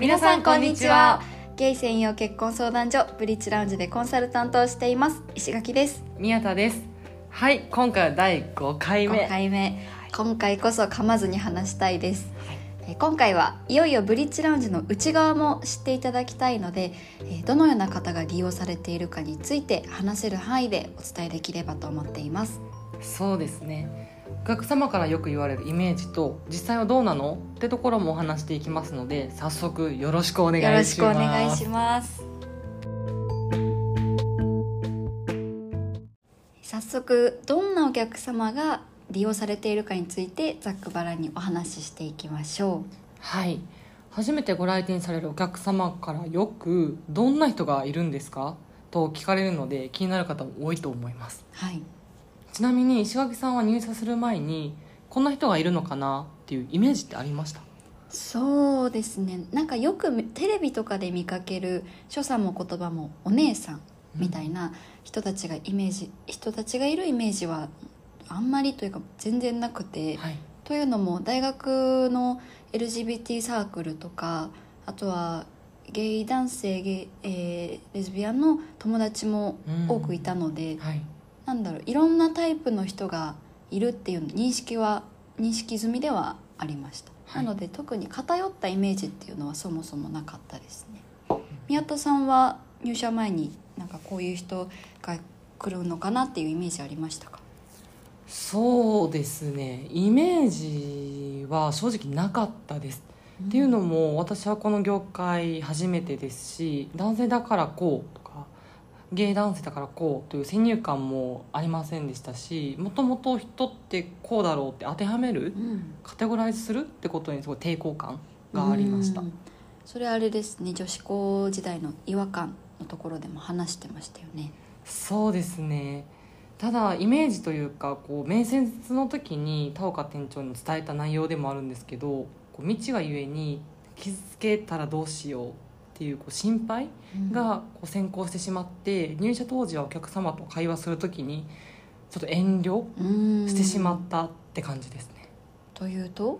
皆さんこんにちは。ゲイ専用結婚相談所ブリッジラウンジでコンサルタントをしています。石垣です。宮田です。はい今回は第5回目。5回目。今回こそ噛まずに話したいです、え今回はいよいよブリッジラウンジの内側も知っていただきたいのでえーどのような方が利用されているかについて話せる範囲でお伝えできればと思っています。そうですねお客様からよく言われるイメージと実際はどうなの？ってところもお話していきますので早速よろしくお願いします。よろしくお願いします。早速どんなお客様が利用されているかについてざっくばらんにお話ししていきましょはい。初めてご来店されるお客様からよく「どんな人がいるんですか?」と聞かれるので気になる方も多いと思います。うはいちなみに石垣さんは入社する前にこんな人がいるのかなっていうイメージってありました？そうですね。なんかよくテレビとかで見かける所作も言葉もお姉さんみたいな人たちがイメージ人たちがいるイメージはあんまりというか全然なくて、はい。というのも大学の LGBT サークルとかあとはゲイ男性ゲイ、えーレズビアンの友達も多くいたので、はいなんだろういろんなタイプの人がいるっていう認識は認識済みではありました、はい。なので特に偏ったイメージっていうのはそもそもなかったですね。宮田さんは入社前になんかこういう人が来るのかなっていうイメージありましたか？そうですね。イメージは正直なかったです、っていうのも私はこの業界初めてですし男性だからこうとかゲイ男性だからこうという先入観もありませんでしたしもともと人ってこうだろうって当てはめるうん。カテゴライズするってことにすごい抵抗感がありました。うん。それあれですね女子校時代の違和感のところでも話してましたよね。そうですね。ただイメージというかこう面接の時に田岡店長に伝えた内容でもあるんですけどこう未知がゆえに傷つけたらどうしようっていうこう心配がこう先行してしまって入社当時はお客様と会話する時にちょっと遠慮うん。してしまったって感じですね、というと？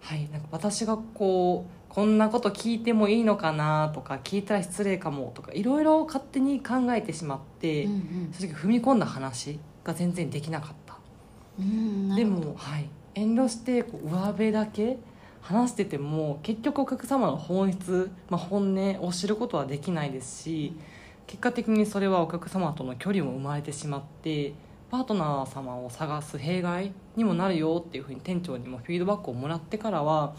はいなんか私がこうこんなこと聞いてもいいのかなとか聞いたら失礼かもとかいろいろ勝手に考えてしまって、うんうん。正直踏み込んだ話が全然できなかった。うんなでも、はい、遠慮してこう上辺だけ話してても結局お客様の本質、まあ、本音を知ることはできないですし結果的にそれはお客様との距離も生まれてしまってパートナー様を探す弊害にもなるよっていうふうに店長にもフィードバックをもらってからは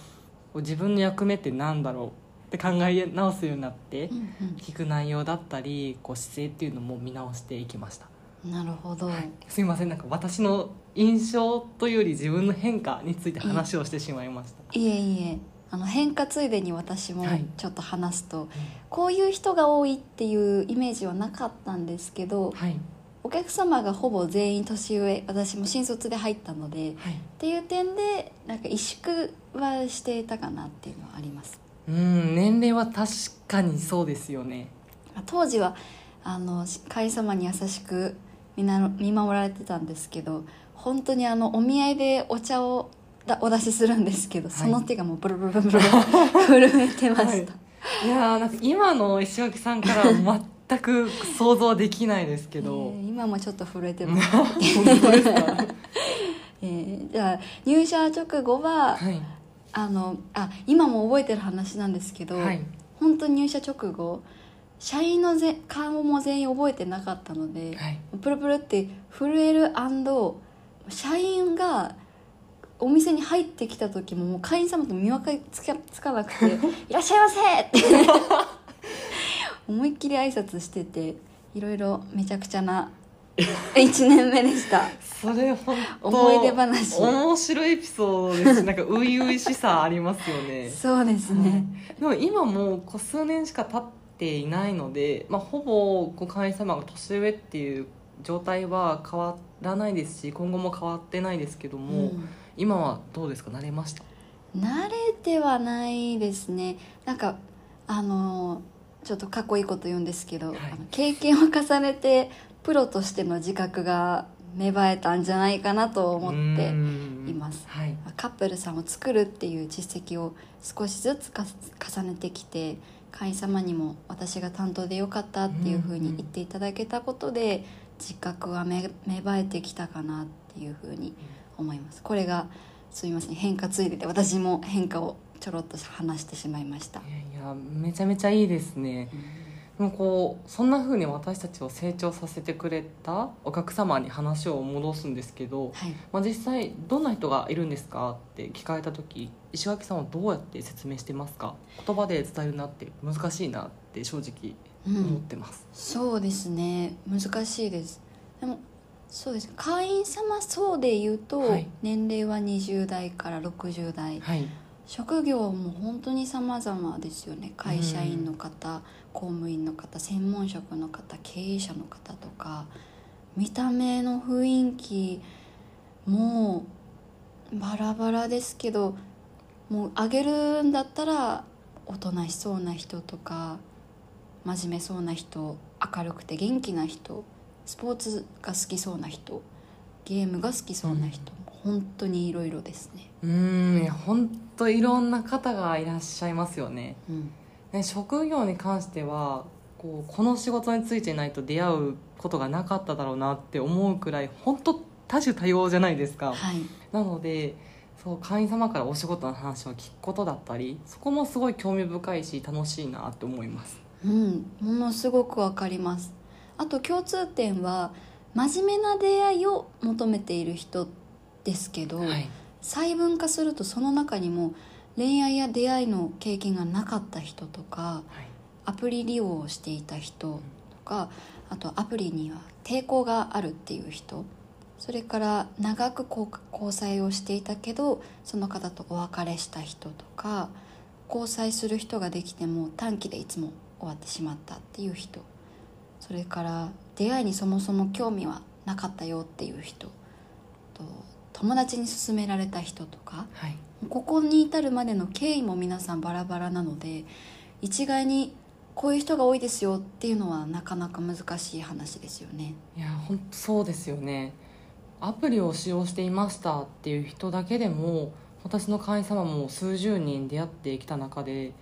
自分の役目って何だろうって考え直すようになってうん聞く内容だったりこう姿勢っていうのも見直していきました。うんなるほど、はい、すいません。なんか私の印象というより自分の変化について話をしてしまいました、いえいえあの変化ついでに私もはい。ちょっと話すと、こういう人が多いっていうイメージはなかったんですけどはい。お客様がほぼ全員年上私も新卒で入ったのではい。っていう点でなんか萎縮はしていたかなっていうのはあります。うん年齢は確かにそうですよね。まあ当時はあの会様に優しくみんな見守られてたんですけど本当にあのお見合いでお茶をだお出しするんですけど、はい。その手がもうブルブルブルブル 震えてました、はい。いやーなんか今の石垣さんからは全く想像できないですけえど、ー今もちょっと震えてます、本当ですか？えーじゃあ入社直後は、はい。あのあ今も覚えてる話なんですけど、はい。本当に入社直後社員のぜ顔も全員覚えてなかったので、はい。プルプルって震える社員がお店に入ってきた時ももう会員様と見分かりつかつかなくて 「いらっしゃいませ!」って 思いっきり挨拶してていろいろめちゃくちゃな 1年目でした。それ本当思い出話。面白いエピソードですしなんか初々しさありますよね。そうですね、でも今もう数年しか経っていないので、まあ、ほぼこう会員様が年上っていう状態は変わらないですし今後も変わってないですけども、うん。今はどうですか？慣れました？慣れてはないですね。なんかあのちょっとかっこいいこと言うんですけど、はい。あの経験を重ねてプロとしての自覚が芽生えたんじゃないかなと思ってうん。います。はい。カップルさんを作るっていう実績を少しずつか重ねてきて会員様にも私が担当でよかったっていうふうに言っていただけたことで自覚は芽芽生えてきたかなっていうふうに思います。これがすみません変化ついでて私も変化をちょろっと話してしまいました。いやいやめちゃめちゃいいですね。でもこうそんな風に私たちを成長させてくれたお客様に話を戻すんですけど、はい。まあ、実際どんな人がいるんですかって聞かれた時石垣さんはどうやって説明してますか？言葉で伝えるなって難しいなって正直思ってます、そうですね。難しいです。でもそうです会員様層で言うと、はい。年齢は20代から60代。はい職業も本当に様々ですよね。会社員の方、公務員の方専門職の方経営者の方とか見た目の雰囲気もバラバラですけどもうあげるんだったらおとなしそうな人とか真面目そうな人明るくて元気な人スポーツが好きそうな人ゲームが好きそうな人、本当にいろいろですね。うーん本当いろんな方がいらっしゃいますよね。うん。ね職業に関してはこうこの仕事についていないと出会うことがなかっただろうなって思うくらい本当多種多様じゃないですか。はい。なのでそう会員様からお仕事の話を聞くことだったりそこもすごい興味深いし楽しいなって思います。うん、ものすごくわかります。あと共通点は真面目な出会いを求めている人ですけど、はい。細分化するとその中にも恋愛や出会いの経験がなかった人とかはい。アプリ利用をしていた人とかあとアプリには抵抗があるっていう人それから長く交交際をしていたけどその方とお別れした人とか交際する人ができても短期でいつも終わってしまったっていう人それから出会いにそもそも興味はなかったよっていう人と友達に勧められた人とかはい。ここに至るまでの経緯も皆さんバラバラなので一概にこういう人が多いですよっていうのはなかなか難しい話ですよね。いや本当そうですよね。アプリを使用していましたっていう人だけでも私の会員様も数十人出会ってきた中で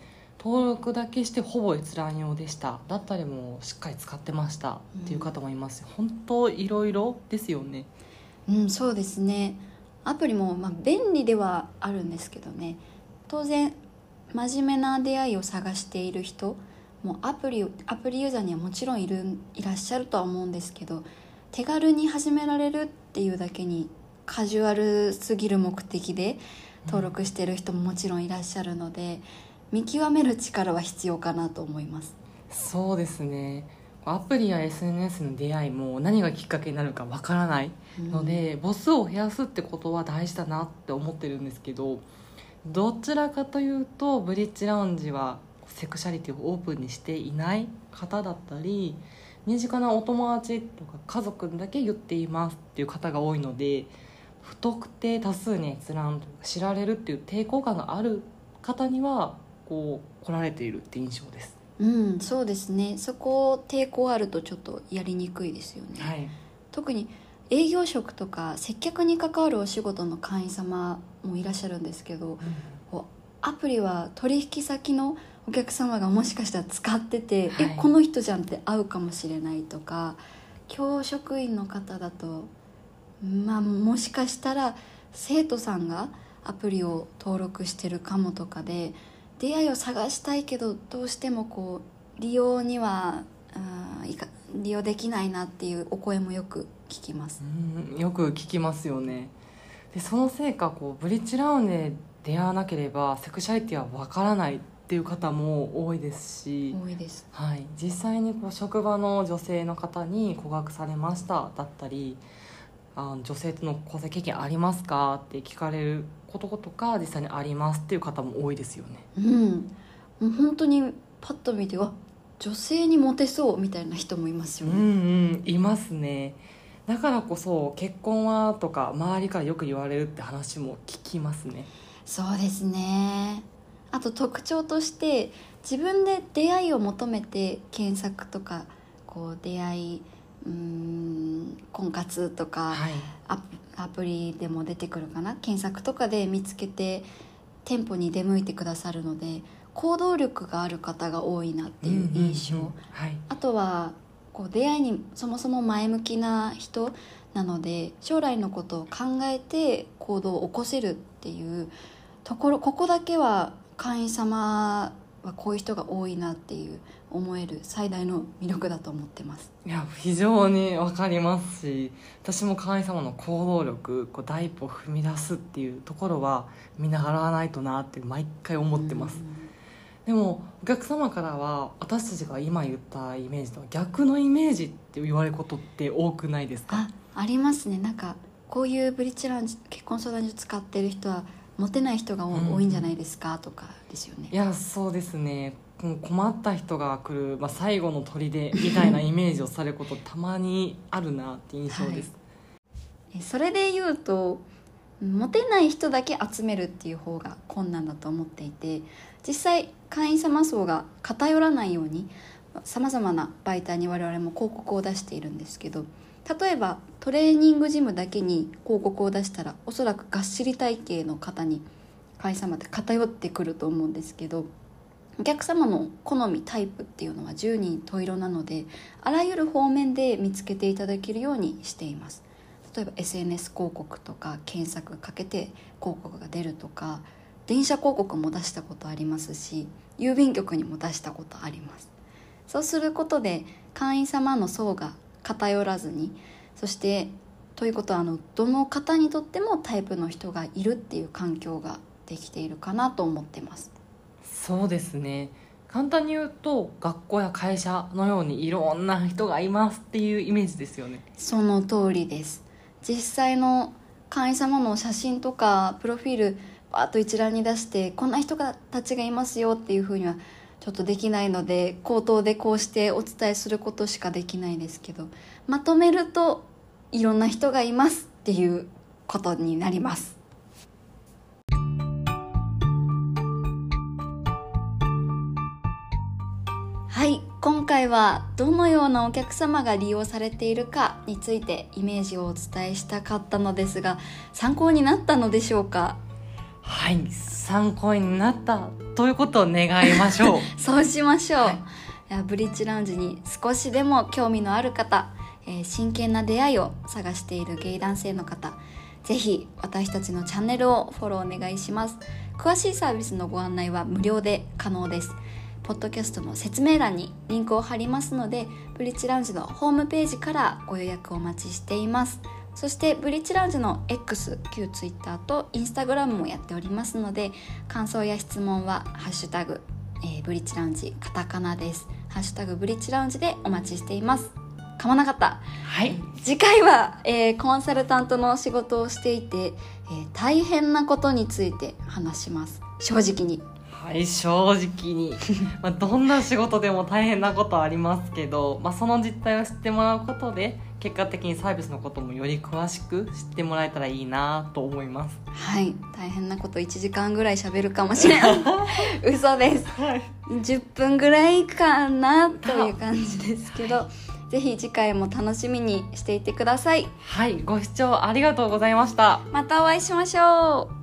登録だけしてほぼ閲覧用でした。だったりもしっかり使ってましたっていう方もいます、本当いろいろですよね。うん、そうですねアプリもまあ便利ではあるんですけどね。当然真面目な出会いを探している人もうアプリアプリユーザーにはもちろんいるいらっしゃるとは思うんですけど手軽に始められるっていうだけにカジュアルすぎる目的で登録してる人ももちろんいらっしゃるので、見極める力は必要かなと思います。そうですね。アプリや SNS の出会いも何がきっかけになるかわからない。ので、母数を増やすってことは大事だなって思ってるんですけどどちらかというとブリッジラウンジはセクシャリティをオープンにしていない方だったり身近なお友達とか家族にだけ言っていますっていう方が多いので不特定多数に閲覧知られるっていう抵抗感がある方にはこう来られているって印象です。うん、そうですね。そこ抵抗あるとちょっとやりにくいですよね、はい。特に営業職とか接客に関わるお仕事の会員様もいらっしゃるんですけどこうアプリは取引先のお客様がもしかしたら使ってて、はい。えこの人じゃんって合うかもしれないとか教職員の方だとまあもしかしたら生徒さんがアプリを登録してるかもとかで出会いを探したいけどどうしてもこう利用にはあーいか利用できないなっていうお声もよく聞きます。うんよく聞きますよねでそのせいかこうブリッジラウンジで出会わなければセクシャリティはわからないっていう方も多いですし、多いです。はい、実際にこう職場の女性の方に告白されましただったりあ女性との交際経験ありますかって聞かれることとか実際にありますっていう方も多いですよねうん、もう本当にパッと見てわ女性にモテそうみたいな人もいますようんうね。んいますねだからこそ結婚はとか周りからよく言われるって話も聞きますね。そうですね。あと特徴として自分で出会いを求めて検索とかこう出会いうーん婚活とか、はい。アプアプリでも出てくるかな？検索とかで見つけて店舗に出向いてくださるので行動力がある方が多いなっていう印象、あとはこう出会いにそもそも前向きな人なので将来のことを考えて行動を起こせるっていうところここだけは会員様はこういう人が多いなっていう思える最大の魅力だと思ってます。いや非常にわかりますし私も会員様の行動力こう第一歩踏み出すっていうところは見習わないとなって毎回思ってます、でもお客様からは私たちが今言ったイメージとは逆のイメージって言われることって多くないですか？あありますね。なんかこういうブリッジラウンジ結婚相談所使ってる人はモテない人が多,、うん。多いんじゃないですかとかですよね。いやそうですね。困った人が来る、まあ、最後の砦みたいなイメージをされることたまにあるなって印象です、えそれで言うとモテない人だけ集めるっていう方が困難だと思っていて実際会員様層が偏らないようにさまざまな媒体に我々も広告を出しているんですけど例えばトレーニングジムだけに広告を出したらおそらくがっしり体型の方に会員様って偏ってくると思うんですけどお客様の好みタイプっていうのは10人十色なのであらゆる方面で見つけていただけるようにしています。例えば SNS 広告とか検索かけて広告が出るとか電車広告も出したことありますし郵便局にも出したことあります。そうすることで会員様の層が偏らずにそしてということはあのどの方にとってもタイプの人がいるっていう環境ができているかなと思ってます。そうですね。簡単に言うと学校や会社のようにいろんな人がいますっていうイメージですよね。その通りです実際の会員様の写真とかプロフィールバーッと一覧に出してこんな人たちがいますよっていうふうにはちょっとできないので口頭でこうしてお伝えすることしかできないですけどまとめるといろんな人がいますっていうことになります。今回はどのようなお客様が利用されているかについてイメージをお伝えしたかったのですが参考になったのでしょうか？はい参考になったということを願いましょう。そうしましょう、はい。ブリッジラウンジに少しでも興味のある方、えー真剣な出会いを探しているゲイ男性の方ぜひ私たちのチャンネルをフォローお願いします。詳しいサービスのご案内は無料で可能ですポッドキャストの説明欄にリンクを貼りますのでブリッジラウンジのホームページからご予約をお待ちしています。そしてブリッジラウンジの X 旧 Twitter と Instagram もやっておりますので感想や質問は「ハッシュタグえーブリッジラウンジカタカナです。ハッシュタグブリッジラウンジでお待ちしています。噛まなかった。はい。次回は、えーコンサルタントの仕事をしていて、えー大変なことについて話します。正直にはい正直に、まあ、どんな仕事でも大変なことはありますけど、まあ、その実態を知ってもらうことで結果的にサービスのこともより詳しく知ってもらえたらいいなと思います。はい大変なこと1時間ぐらい喋るかもしれない 嘘です。はい。10分ぐらいかなという感じですけど、ぜひ次回も楽しみにしていてください。はいご視聴ありがとうございました。またお会いしましょう